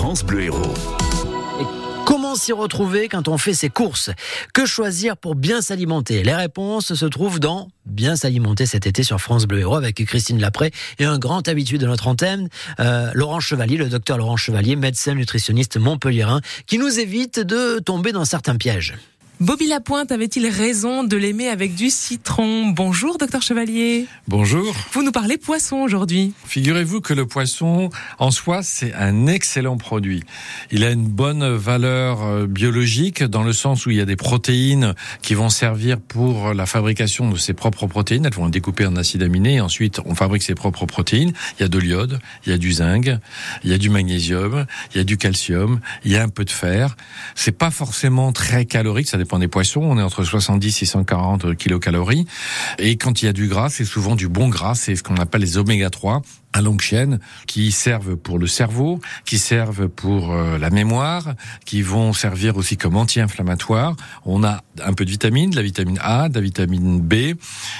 France Bleu Héros. Comment s'y retrouver quand on fait ses courses? Que choisir pour bien s'alimenter? Les réponses se trouvent dans Bien s'alimenter cet été sur France Bleu Héros avec Christine Lapré et un grand habitué de notre antenne, euh, Laurent Chevalier, le docteur Laurent Chevalier, médecin nutritionniste montpelliérain, qui nous évite de tomber dans certains pièges. Bobby Lapointe avait-il raison de l'aimer avec du citron? Bonjour, docteur Chevalier. Bonjour. Vous nous parlez poisson aujourd'hui. Figurez-vous que le poisson, en soi, c'est un excellent produit. Il a une bonne valeur euh, biologique dans le sens où il y a des protéines qui vont servir pour la fabrication de ses propres protéines. Elles vont découper en acides aminés et ensuite on fabrique ses propres protéines. Il y a de l'iode, il y a du zinc, il y a du magnésium, il y a du calcium, il y a un peu de fer. C'est pas forcément très calorique, ça dépend des poissons. On est entre 70 et 140 kilocalories. Et quand il y a du gras, c'est souvent du bon gras. C'est ce qu'on appelle les oméga 3 à longue chaîne qui servent pour le cerveau, qui servent pour euh, la mémoire, qui vont servir aussi comme anti-inflammatoire. On a un peu de vitamine, de la vitamine A, de la vitamine B,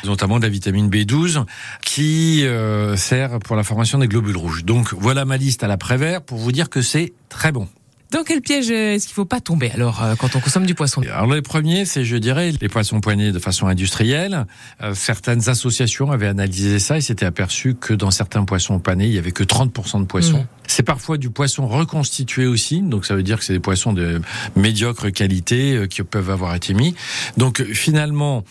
notamment de la vitamine B12 qui euh, sert pour la formation des globules rouges. Donc voilà ma liste à l'après-vert pour vous dire que c'est très bon. Dans quel piège est-ce qu'il ne faut pas tomber alors euh, quand on consomme du poisson? Alors les premiers, c'est je dirais les poissons poignés de façon industrielle. Euh, certaines associations avaient analysé ça et s'étaient aperçu que dans certains poissons panés, il y avait que 30% de poissons. Mmh. C'est parfois du poisson reconstitué aussi, donc ça veut dire que c'est des poissons de médiocre qualité euh, qui peuvent avoir été mis. Donc finalement,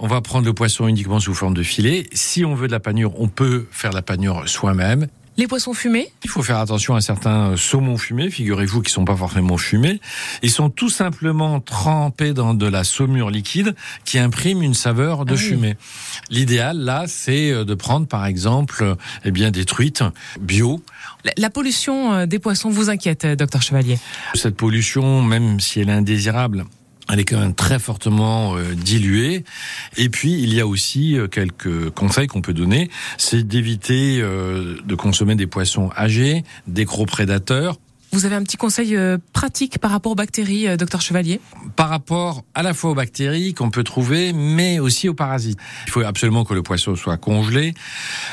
on va prendre le poisson uniquement sous forme de filet. Si on veut de la panure, on peut faire la panure soi-même. Les poissons fumés? Il faut faire attention à certains saumons fumés, figurez-vous qu'ils sont pas forcément fumés. Ils sont tout simplement trempés dans de la saumure liquide qui imprime une saveur de ah fumée. L'idéal, là, c'est de prendre, par exemple, eh bien, des truites bio. La, la pollution des poissons vous inquiète, docteur Chevalier? Cette pollution, même si elle est indésirable, elle est quand même très fortement euh, diluée. Et puis, il y a aussi euh, quelques conseils qu'on peut donner. C'est d'éviter euh, de consommer des poissons âgés, des gros prédateurs, vous avez un petit conseil euh, pratique par rapport aux bactéries, euh, docteur Chevalier? Par rapport à la fois aux bactéries qu'on peut trouver, mais aussi aux parasites. Il faut absolument que le poisson soit congelé.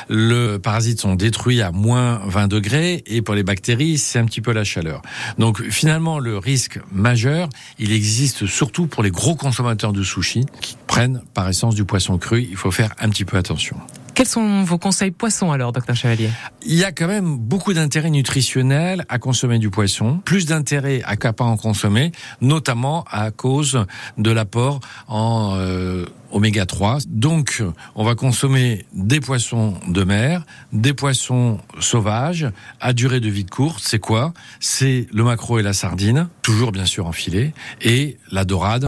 Le parasites sont détruits à moins 20 degrés et pour les bactéries, c'est un petit peu la chaleur. Donc finalement, le risque majeur, il existe surtout pour les gros consommateurs de sushi qui prennent par essence du poisson cru. Il faut faire un petit peu attention. Quels sont vos conseils poisson alors, docteur Chevalier? Il y a quand même beaucoup d'intérêt nutritionnel à consommer du poisson, plus d'intérêt à ne pas en consommer, notamment à cause de l'apport en euh, oméga 3. Donc, on va consommer des poissons de mer, des poissons sauvages à durée de vie courte. C'est quoi? C'est le maquereau et la sardine, toujours bien sûr en filet, et la dorade